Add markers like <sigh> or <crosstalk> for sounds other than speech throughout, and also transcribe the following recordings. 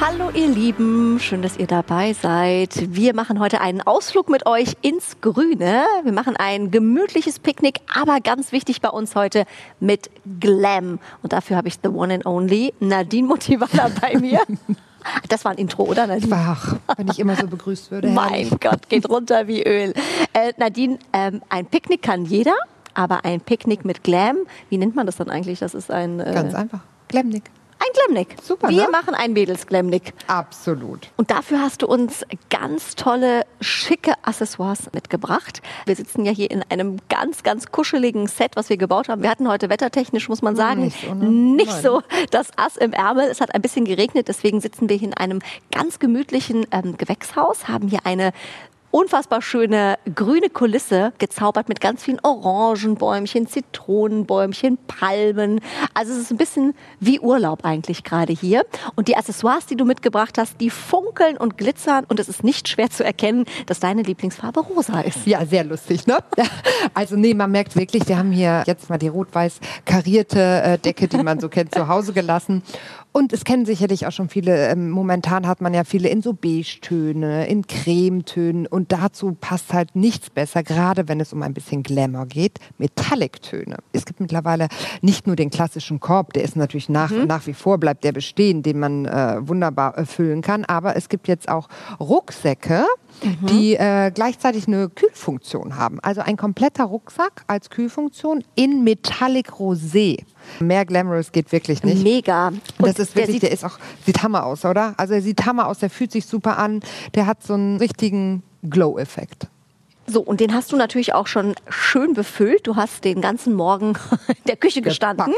Hallo ihr Lieben, schön, dass ihr dabei seid. Wir machen heute einen Ausflug mit euch ins Grüne. Wir machen ein gemütliches Picknick, aber ganz wichtig bei uns heute mit Glam. Und dafür habe ich the one and only Nadine Motivala bei <laughs> mir. Das war ein Intro, oder Nadine? Ach, wenn ich immer so begrüßt würde. mein Gott, geht runter wie Öl. Äh, Nadine, ähm, ein Picknick kann jeder, aber ein Picknick mit Glam, wie nennt man das dann eigentlich? Das ist ein... Äh, Ganz einfach, Glamnick. Ein Glamnick. Super. Wir ne? machen ein Mädels-Glamnick. Absolut. Und dafür hast du uns ganz tolle, schicke Accessoires mitgebracht. Wir sitzen ja hier in einem ganz, ganz kuscheligen Set, was wir gebaut haben. Wir hatten heute wettertechnisch, muss man sagen, nicht so, ne? nicht so das Ass im Ärmel. Es hat ein bisschen geregnet, deswegen sitzen wir hier in einem ganz gemütlichen ähm, Gewächshaus, haben hier eine unfassbar schöne grüne Kulisse gezaubert mit ganz vielen Orangenbäumchen, Zitronenbäumchen, Palmen. Also es ist ein bisschen wie Urlaub eigentlich gerade hier. Und die Accessoires, die du mitgebracht hast, die funkeln und glitzern und es ist nicht schwer zu erkennen, dass deine Lieblingsfarbe rosa ist. Ja, sehr lustig, ne? <laughs> Also nee, man merkt wirklich, wir haben hier jetzt mal die rot-weiß karierte äh, Decke, die man so kennt, zu Hause gelassen. Und es kennen sicherlich auch schon viele, ähm, momentan hat man ja viele in so Beige-Töne, in Cremetönen und dazu passt halt nichts besser, gerade wenn es um ein bisschen Glamour geht, Metallic-Töne. Es gibt mittlerweile nicht nur den klassischen Korb, der ist natürlich nach, mhm. nach wie vor, bleibt der bestehen, den man äh, wunderbar äh, füllen kann, aber es gibt jetzt auch Rucksäcke, mhm. die äh, gleichzeitig eine Kühlfunktion haben. Also ein kompletter Rucksack als Kühlfunktion in Metallic Rosé. Mehr Glamorous geht wirklich nicht. Mega. Und das ist wirklich, der, der ist auch, sieht hammer aus, oder? Also er sieht hammer aus, der fühlt sich super an, der hat so einen richtigen glow effect. So, und den hast du natürlich auch schon schön befüllt. Du hast den ganzen Morgen in <laughs> der Küche gestanden.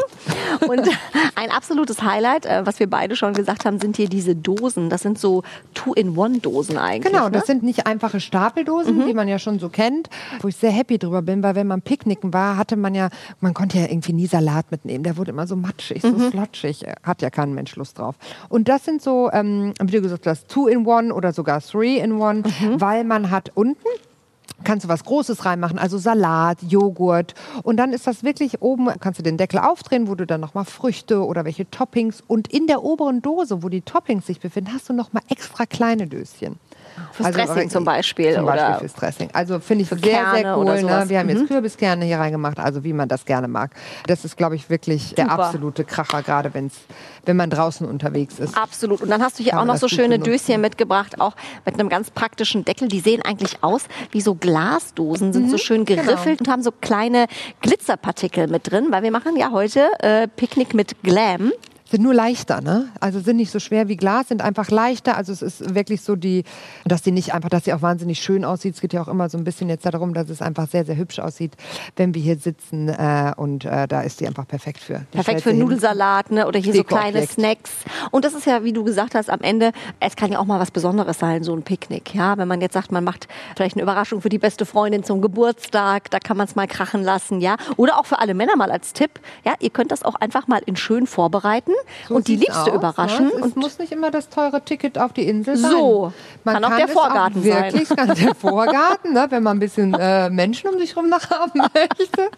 Und <laughs> ein absolutes Highlight, äh, was wir beide schon gesagt haben, sind hier diese Dosen. Das sind so Two-in-One-Dosen eigentlich. Genau, ne? das sind nicht einfache Stapeldosen, mhm. die man ja schon so kennt, wo ich sehr happy drüber bin, weil wenn man picknicken war, hatte man ja, man konnte ja irgendwie nie Salat mitnehmen. Der wurde immer so matschig, so mhm. flotschig. Hat ja kein Mensch Lust drauf. Und das sind so, ähm, wie du gesagt hast, Two-in-One oder sogar Three-in-One, mhm. weil man hat unten kannst du was Großes reinmachen, also Salat, Joghurt. Und dann ist das wirklich oben, kannst du den Deckel aufdrehen, wo du dann nochmal Früchte oder welche Toppings und in der oberen Dose, wo die Toppings sich befinden, hast du nochmal extra kleine Döschen. Fürs also, Dressing zum Beispiel. Zum Beispiel oder fürs Dressing. Also finde ich sehr, Kerne sehr cool. Ne? Wir haben jetzt mhm. Kürbiskerne hier reingemacht, also wie man das gerne mag. Das ist, glaube ich, wirklich Super. der absolute Kracher, gerade wenn's, wenn man draußen unterwegs ist. Absolut. Und dann hast du hier auch noch so schöne Döschen mitgebracht, auch mit einem ganz praktischen Deckel. Die sehen eigentlich aus wie so Glasdosen, sind mhm. so schön genau. geriffelt genau. und haben so kleine Glitzerpartikel mit drin, weil wir machen ja heute äh, Picknick mit Glam sind nur leichter, ne? Also sind nicht so schwer wie Glas, sind einfach leichter. Also es ist wirklich so die, dass die nicht einfach, dass sie auch wahnsinnig schön aussieht. Es geht ja auch immer so ein bisschen jetzt darum, dass es einfach sehr, sehr hübsch aussieht, wenn wir hier sitzen. Äh, und äh, da ist die einfach perfekt für. Die perfekt für Nudelsalat, ne? Oder hier so kleine Snacks. Und das ist ja, wie du gesagt hast, am Ende, es kann ja auch mal was Besonderes sein, so ein Picknick. Ja, wenn man jetzt sagt, man macht vielleicht eine Überraschung für die beste Freundin zum Geburtstag, da kann man es mal krachen lassen, ja. Oder auch für alle Männer mal als Tipp. Ja, ihr könnt das auch einfach mal in schön vorbereiten so und die Liebste aus, überraschen. Ne? Es muss nicht immer das teure Ticket auf die Insel sein. So, man kann, kann auch der Vorgarten auch wirklich, sein. Wirklich, <laughs> der Vorgarten, ne? wenn man ein bisschen äh, Menschen um sich herum <laughs> haben möchte.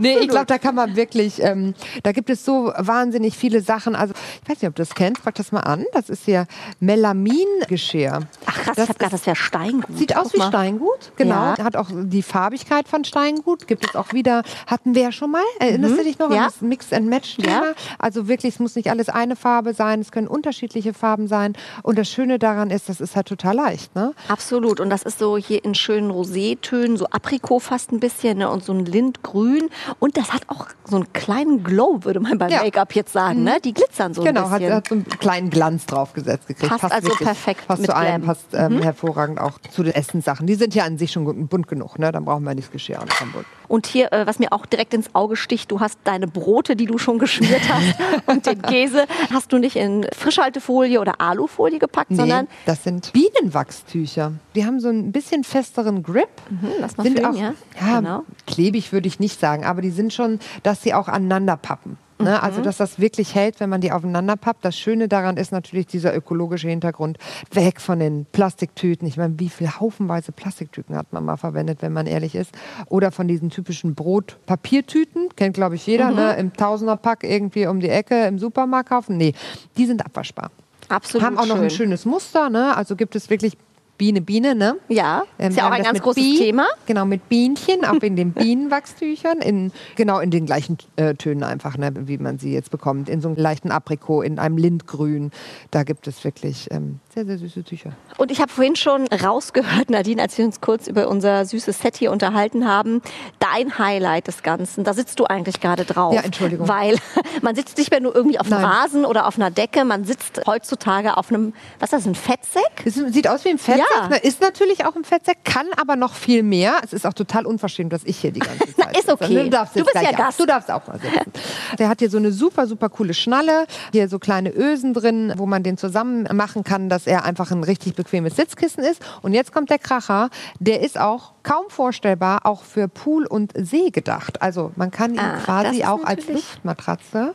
nee, ich glaube, da kann man wirklich, ähm, da gibt es so wahnsinnig viele Sachen. Also, ich weiß nicht, ob du das kennst, frag das mal an. Das ist hier Melamingeschirr. Ach krass, das ich habe gedacht, das wäre Steingut. Sieht aus wie Steingut, genau. Ja. Hat auch die Farbigkeit von Steingut. Gibt es auch wieder, hatten wir ja schon mal. Erinnerst mhm. du dich noch ja. an das Mix and Match? -Thema? Ja. Also wirklich, es muss nicht alles eine Farbe sein, es können unterschiedliche Farben sein. Und das Schöne daran ist, das ist halt total leicht. Ne? Absolut. Und das ist so hier in schönen Rosétönen, so Aprikot fast ein bisschen ne? und so ein Lindgrün. Und das hat auch so einen kleinen Glow, würde man beim ja. Make-up jetzt sagen. Ne? Die glitzern so genau, ein bisschen. Genau, hat, hat so einen kleinen Glanz draufgesetzt gekriegt. Passt, passt also wirklich, perfekt passt mit zu allem, passt ähm, mhm. hervorragend auch zu den Essenssachen. Die sind ja an sich schon bunt genug. Ne? Dann brauchen wir nicht das Geschirr auch bunt. Und hier, äh, was mir auch direkt ins Auge sticht, du hast deine Brote, die du schon geschmiert hast <laughs> und den Käse hast du nicht in Frischhaltefolie oder Alufolie gepackt, nee, sondern das sind Bienenwachstücher. Die haben so ein bisschen festeren Grip. Mhm, lass mal sind fühlen, auch, ja. ja genau. klebig würde ich nicht sagen, aber die sind schon, dass sie auch aneinander pappen. Ne? Also, dass das wirklich hält, wenn man die aufeinander pappt. Das Schöne daran ist natürlich dieser ökologische Hintergrund. Weg von den Plastiktüten. Ich meine, wie viel haufenweise Plastiktüten hat man mal verwendet, wenn man ehrlich ist? Oder von diesen typischen Brotpapiertüten. Kennt, glaube ich, jeder. Ne? Im Tausenderpack irgendwie um die Ecke im Supermarkt kaufen. Nee, die sind abwaschbar. Absolut Haben auch noch ein schön. schönes Muster. Ne? Also gibt es wirklich Biene, Biene, ne? Ja, Ähm, ist ja auch ein ganz großes Bi- Thema. Genau, mit Bienchen, auch in den <laughs> Bienenwachstüchern, in, genau in den gleichen äh, Tönen einfach, ne, wie man sie jetzt bekommt. In so einem leichten Aprikot, in einem Lindgrün. Da gibt es wirklich ähm, sehr, sehr süße Tücher. Und ich habe vorhin schon rausgehört, Nadine, als wir uns kurz über unser süßes Set hier unterhalten haben, dein Highlight des Ganzen, da sitzt du eigentlich gerade drauf. Ja, Entschuldigung. Weil <laughs> man sitzt nicht mehr nur irgendwie auf einem. Rasen oder auf einer Decke, man sitzt heutzutage auf einem, was ist das, ein Fettsäck? Es sieht aus wie ein Fettsack, Ja. Ne, ist natürlich auch ein Fettsack, kann aber noch viel mehr. Es ist auch total unverschämt, dass ich hier die ganze <laughs> Zeit ist okay. sitze. Du, darfst Du bist ja auch. Gast. Du darfst auch mal sitzen. Der hat hier so eine super, super coole Schnalle, hier so kleine Ösen drin, wo man den zusammen machen kann, dass er einfach ein richtig bequemes Sitzkissen ist. Und jetzt kommt der Kracher, der ist auch kaum vorstellbar, auch für Pool und See gedacht. Also man kann ihn Ah, quasi auch als Luftmatratze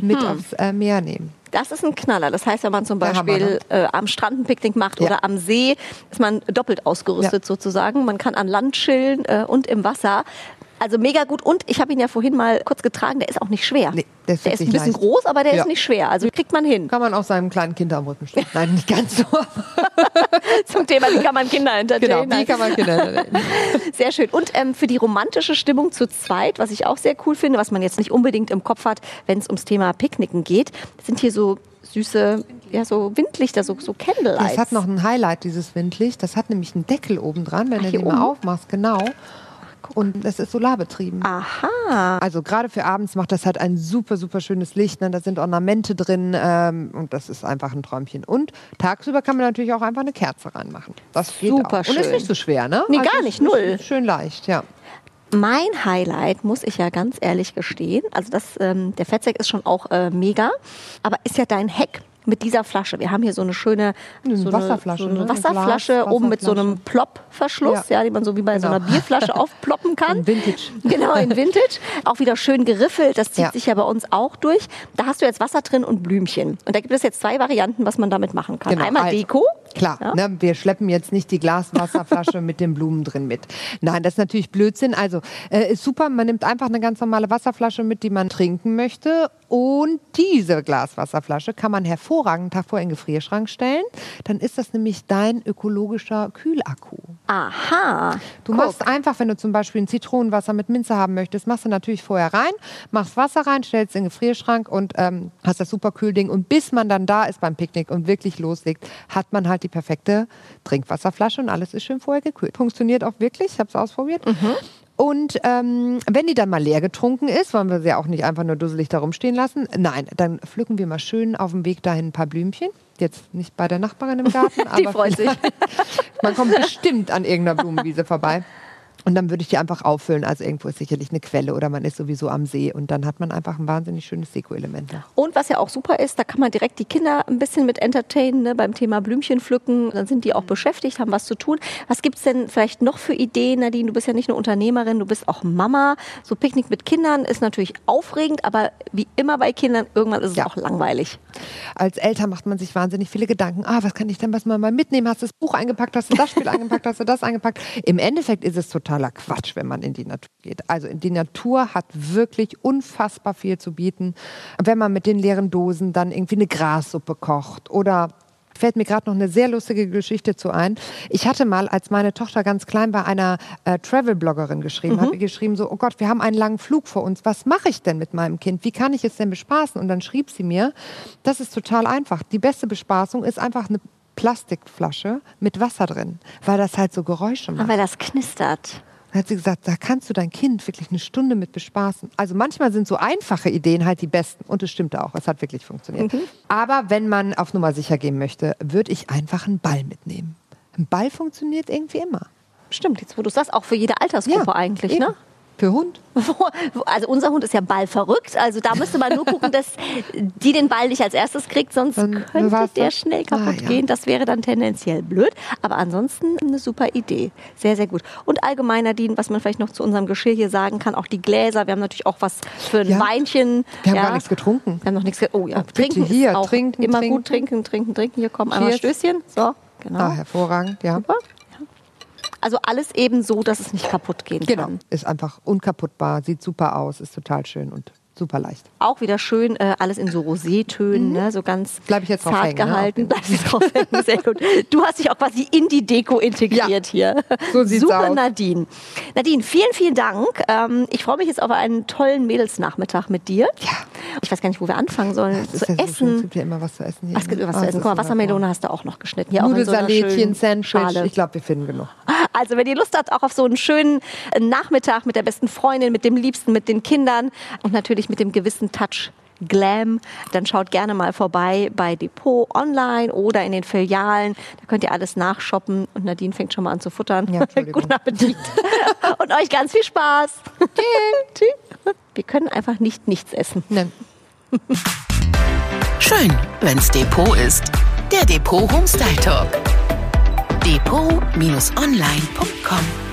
mit aufs äh, Meer nehmen. Das ist ein Knaller. Das heißt, wenn man zum Beispiel äh, am Strand ein Picknick macht Ja. oder am See, ist man doppelt ausgerüstet sozusagen. Man kann an Land chillen äh, und im Wasser. Also mega gut. Und ich habe ihn ja vorhin mal kurz getragen. Der ist auch nicht schwer. Nee, der ist der ist ein bisschen leicht. groß, aber der Ja. ist nicht schwer. Also kriegt man hin. Kann man auch seinem kleinen Kind am Rücken stellen. <laughs> Nein, nicht ganz so. <laughs> Zum Thema, wie kann man Kinder genau, entertainen. wie kann man Kinder entertainen? <laughs> Sehr schön. Und ähm, für die romantische Stimmung zu zweit, was ich auch sehr cool finde, was man jetzt nicht unbedingt im Kopf hat, wenn es ums Thema Picknicken geht, sind hier so süße, ja, so Windlichter, so, so Candlelights. Das hat noch ein Highlight, dieses Windlicht. Das hat nämlich einen Deckel oben dran, wenn Ach, du den mal oben? aufmachst, genau. Und das ist solarbetrieben. Aha. Also gerade für abends macht das halt ein super, super schönes Licht. Ne? Da sind Ornamente drin ähm, und das ist einfach ein Träumchen. Und tagsüber kann man natürlich auch einfach eine Kerze reinmachen. Das geht Super auch. Und ist schön. nicht so schwer, ne? Nee, gar es nicht, null. Schön leicht, ja. Mein Highlight, muss ich ja ganz ehrlich gestehen, also das, ähm, der Fettsack ist schon auch äh, mega, aber ist ja dein Heck mit dieser Flasche. Wir haben hier so eine schöne so Wasserflasche, eine, so eine ne? Wasserflasche Glas- oben mit so einem. Plop-Verschluss, ja. Ja. die man so wie bei so einer Genau. Bierflasche <laughs> aufploppen kann. Ein Vintage. Genau, in Vintage. Auch wieder schön geriffelt. Das zieht Ja. sich ja bei uns auch durch. Da hast du jetzt Wasser drin und Blümchen. Und da gibt es jetzt zwei Varianten, was man damit machen kann. Genau, Einmal also, Deko. Klar, Ja. ne, wir schleppen jetzt nicht die Glaswasserflasche <laughs> mit den Blumen drin mit. Nein, das ist natürlich Blödsinn. Also äh, ist super, man nimmt einfach eine ganz normale Wasserflasche mit, die man trinken möchte. Und diese Glaswasserflasche kann man hervorragend davor in den Gefrierschrank stellen. Dann ist das nämlich dein ökologischer Kühlakku. Aha. Du Guck. machst einfach, wenn du zum Beispiel ein Zitronenwasser mit Minze haben möchtest, machst du natürlich vorher rein, machst Wasser rein, stellst in den Gefrierschrank und ähm, hast das super Kühlding. Und bis man dann da ist beim Picknick und wirklich loslegt, hat man halt die perfekte Trinkwasserflasche und alles ist schön vorher gekühlt. Funktioniert auch wirklich, ich habe es ausprobiert. Und ähm, wenn die dann mal leer getrunken ist, wollen wir sie auch nicht einfach nur dusselig da rumstehen lassen. Nein, dann pflücken wir mal schön auf dem Weg dahin ein paar Blümchen. Jetzt nicht bei der Nachbarin im <laughs> Garten, Die aber freut sich. man kommt bestimmt an irgendeiner Blumenwiese vorbei. Und dann würde ich die einfach auffüllen. Also irgendwo ist sicherlich eine Quelle oder man ist sowieso am See. Und dann hat man einfach ein wahnsinnig schönes Deko-Element. noch. Und was ja auch super ist, da kann man direkt die Kinder ein bisschen mit entertainen ne, beim Thema Blümchen pflücken. Dann sind die auch beschäftigt, haben was zu tun. Was gibt's denn vielleicht noch für Ideen, Nadine? Du bist ja nicht nur Unternehmerin, du bist auch Mama. So Picknick mit Kindern ist natürlich aufregend, aber wie immer bei Kindern, irgendwann ist es Ja. auch langweilig. Als Eltern macht man sich wahnsinnig viele Gedanken. Ah, was kann ich denn was mal mal mitnehmen? Hast du das Buch eingepackt? Hast du das Spiel <laughs> eingepackt? Hast du das eingepackt? Im Endeffekt ist es totaler Quatsch, wenn man in die Natur geht. Also die Natur hat wirklich unfassbar viel zu bieten. Wenn man mit den leeren Dosen dann irgendwie eine Grassuppe kocht oder fällt mir gerade noch eine sehr lustige Geschichte zu ein. Ich hatte mal, als meine Tochter ganz klein war, einer äh, Travel-Bloggerin geschrieben, habe ihr geschrieben so, oh Gott, wir haben einen langen Flug vor uns. Was mache ich denn mit meinem Kind? Wie kann ich es denn bespaßen? Und dann schrieb sie mir, das ist total einfach. Die beste Bespaßung ist einfach eine Plastikflasche mit Wasser drin, weil das halt so Geräusche macht. Aber das knistert. Dann hat sie gesagt, da kannst du dein Kind wirklich eine Stunde mit bespaßen. Also manchmal sind so einfache Ideen halt die besten. Und es stimmte auch, es hat wirklich funktioniert. Aber wenn man auf Nummer sicher gehen möchte, würde ich einfach einen Ball mitnehmen. Ein Ball funktioniert irgendwie immer. Stimmt, jetzt wo du sagst, auch für jede Altersgruppe Ja, eigentlich, eben. ne? Für Hund? <laughs> Also unser Hund ist ja ballverrückt. Also da müsste man nur gucken, dass die den Ball nicht als erstes kriegt, sonst Dann könnte der schnell kaputt Ah, ja. gehen. Das wäre dann tendenziell blöd. Aber ansonsten eine super Idee. Sehr, sehr gut. Und allgemein, Nadine, was man vielleicht noch zu unserem Geschirr hier sagen kann, auch die Gläser. Wir haben natürlich auch was für ein Ja. Weinchen. Wir haben ja. gar nichts getrunken. Wir haben noch nichts ge Oh ja, bitte trinken hier, trinken, immer trinken. gut. Trinken, trinken, trinken. Hier kommen einmal. Stößchen. So, genau. Ah, hervorragend, ja. Super. Ja. Also alles eben so, dass es nicht kaputt gehen Genau. kann. Ist einfach unkaputtbar, sieht super aus, ist total schön und super leicht. Auch wieder schön, äh, alles in so Rosétönen, ne? so ganz Bleib ich jetzt zart hängen, ne? gehalten. Bleibst du drauf hängen, <laughs> sehr gut. Du hast dich auch quasi in die Deko integriert hier. so sieht's Super, aus. Nadine. Nadine, vielen, vielen Dank. Ähm, ich freue mich jetzt auf einen tollen Mädelsnachmittag mit dir. Ja. Ich weiß gar nicht, wo wir anfangen sollen. Ist zu ja so schön, es essen. gibt ja immer was zu essen hier. Ach, es gibt ne? was Ah, zu es essen. Guck mal, Wassermelone hast du auch noch geschnitten. So Nudelsalätchen, schönen Sandwich. Ich glaube, wir finden genug. <laughs> Also, wenn ihr Lust habt, auch auf so einen schönen äh, Nachmittag mit der besten Freundin, mit dem Liebsten, mit den Kindern und natürlich mit dem gewissen Touch Glam, dann schaut gerne mal vorbei bei Depot online oder in den Filialen. Da könnt ihr alles nachshoppen und Nadine fängt schon mal an zu futtern. Ja. <laughs> Guten Appetit <laughs> und euch ganz viel Spaß. <laughs> Tschüss. Wir können einfach nicht nichts essen. Nein. Schön, wenn's Depot ist. Der Depot Homestyle Talk. Depot-online.com